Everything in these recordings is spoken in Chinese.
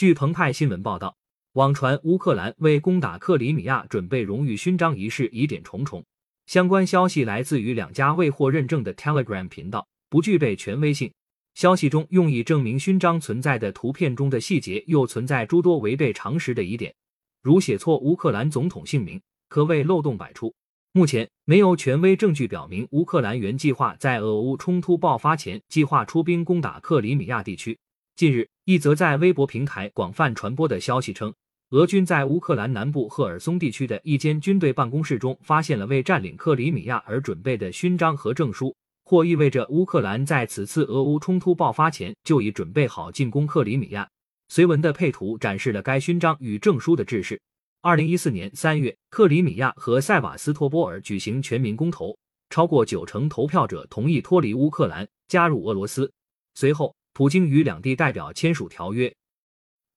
据澎湃新闻报道，网传乌克兰为攻打克里米亚准备荣誉勋章一事疑点重重。相关消息来自于两家未获认证的 Telegram 频道，不具备权威性。消息中用以证明勋章存在的图片中的细节又存在诸多违背常识的疑点，如写错乌克兰总统姓名，可谓漏洞百出。目前没有权威证据表明乌克兰原计划在俄乌冲突爆发前计划出兵攻打克里米亚地区。近日，一则在微博平台广泛传播的消息称，俄军在乌克兰南部赫尔松地区的一间军队办公室中发现了为占领克里米亚而准备的勋章和证书，或意味着乌克兰在此次俄乌冲突爆发前就已准备好进攻克里米亚。随文的配图展示了该勋章与证书的制式。二零一四年三月，克里米亚和塞瓦斯托波尔举行全民公投，超过九成投票者同意脱离乌克兰，加入俄罗斯。随后。普京与两地代表签署条约，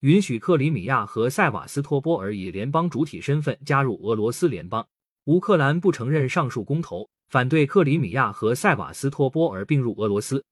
允许克里米亚和塞瓦斯托波尔以联邦主体身份加入俄罗斯联邦。乌克兰不承认上述公投，反对克里米亚和塞瓦斯托波尔并入俄罗斯。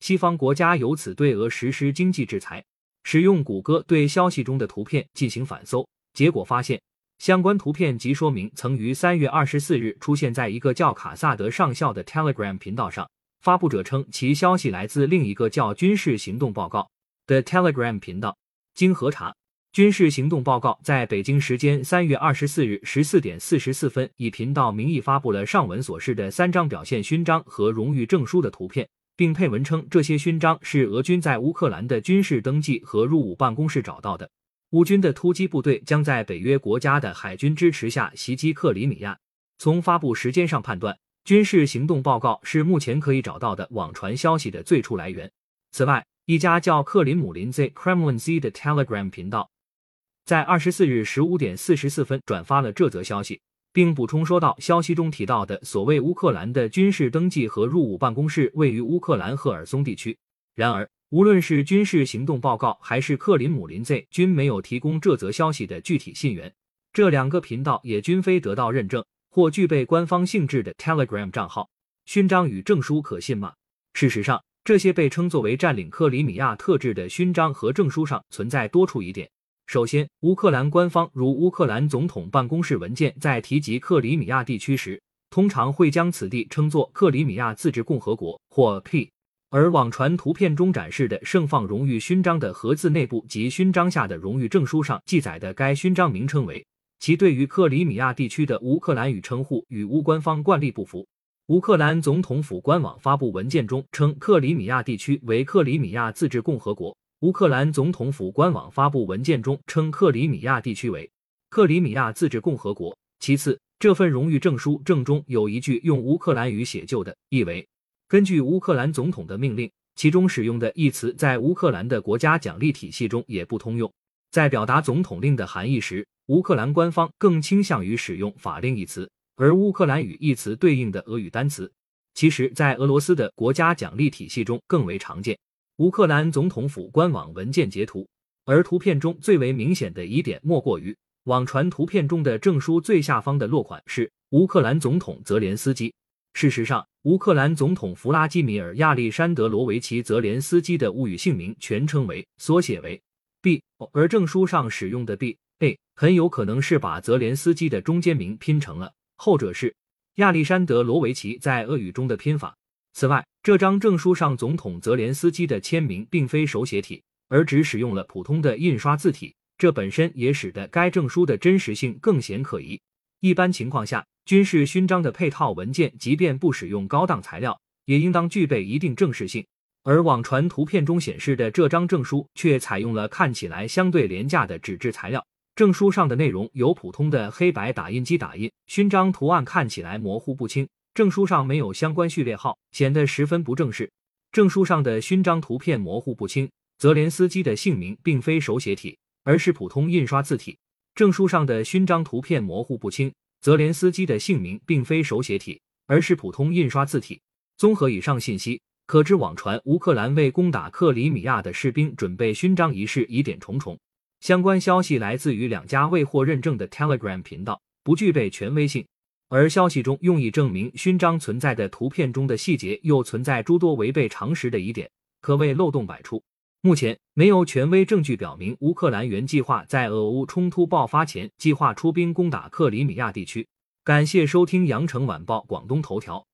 西方国家由此对俄实施经济制裁，使用谷歌对消息中的图片进行反搜，结果发现相关图片及说明曾于三月二十四日出现在一个叫卡萨德上校的 Telegram 频道上。发布者称，其消息来自另一个叫“军事行动报告”的 Telegram 频道。经核查，“军事行动报告”在北京时间三月二十四日十四点四十四分以频道名义发布了上文所示的三张表现勋章和荣誉证书的图片，并配文称这些勋章是俄军在乌克兰的军事登记和入伍办公室找到的。乌军的突击部队将在北约国家的海军支持下袭击克里米亚。从发布时间上判断。军事行动报告是目前可以找到的网传消息的最初来源。此外，一家叫克林姆林 Z Kremlin Z 的 Telegram 频道，在二十四日十五点四十四分转发了这则消息，并补充说道：“消息中提到的所谓乌克兰的军事登记和入伍办公室位于乌克兰赫尔松地区。”然而，无论是军事行动报告还是克林姆林 Z 均没有提供这则消息的具体信源。这两个频道也均非得到认证。或具备官方性质的 Telegram 账号，勋章与证书可信吗？事实上，这些被称作为占领克里米亚特质的勋章和证书上存在多处疑点。首先，乌克兰官方如乌克兰总统办公室文件在提及克里米亚地区时，通常会将此地称作克里米亚自治共和国或 P，而网传图片中展示的盛放荣誉勋章的盒子内部及勋章下的荣誉证书上记载的该勋章名称为。其对于克里米亚地区的乌克兰语称呼与乌官方惯例不符。乌克兰总统府官网发布文件中称克里米亚地区为克里米亚自治共和国。乌克兰总统府官网发布文件中称克里米亚地区为克里米亚自治共和国。其次，这份荣誉证书正中有一句用乌克兰语写就的，意为根据乌克兰总统的命令，其中使用的一词在乌克兰的国家奖励体系中也不通用。在表达总统令的含义时，乌克兰官方更倾向于使用“法令”一词，而乌克兰语一词对应的俄语单词，其实，在俄罗斯的国家奖励体系中更为常见。乌克兰总统府官网文件截图，而图片中最为明显的疑点莫过于网传图片中的证书最下方的落款是乌克兰总统泽连斯基。事实上，乌克兰总统弗拉基米尔·亚历山德罗维奇·泽连斯基的物语姓名全称为缩写为 B，而证书上使用的 B。很有可能是把泽连斯基的中间名拼成了，后者是亚历山德罗维奇在俄语中的拼法。此外，这张证书上总统泽连斯基的签名并非手写体，而只使用了普通的印刷字体，这本身也使得该证书的真实性更显可疑。一般情况下，军事勋章的配套文件即便不使用高档材料，也应当具备一定正式性。而网传图片中显示的这张证书却采用了看起来相对廉价的纸质材料。证书上的内容由普通的黑白打印机打印，勋章图案看起来模糊不清。证书上没有相关序列号，显得十分不正式。证书上的勋章图片模糊不清，泽连斯基的姓名并非手写体，而是普通印刷字体。证书上的勋章图片模糊不清，泽连斯基的姓名并非手写体，而是普通印刷字体。综合以上信息，可知网传乌克兰为攻打克里米亚的士兵准备勋章一事疑点重重。相关消息来自于两家未获认证的 Telegram 频道，不具备权威性。而消息中用以证明勋章存在的图片中的细节又存在诸多违背常识的疑点，可谓漏洞百出。目前没有权威证据表明乌克兰原计划在俄乌冲突爆发前计划出兵攻打克里米亚地区。感谢收听羊城晚报广东头条。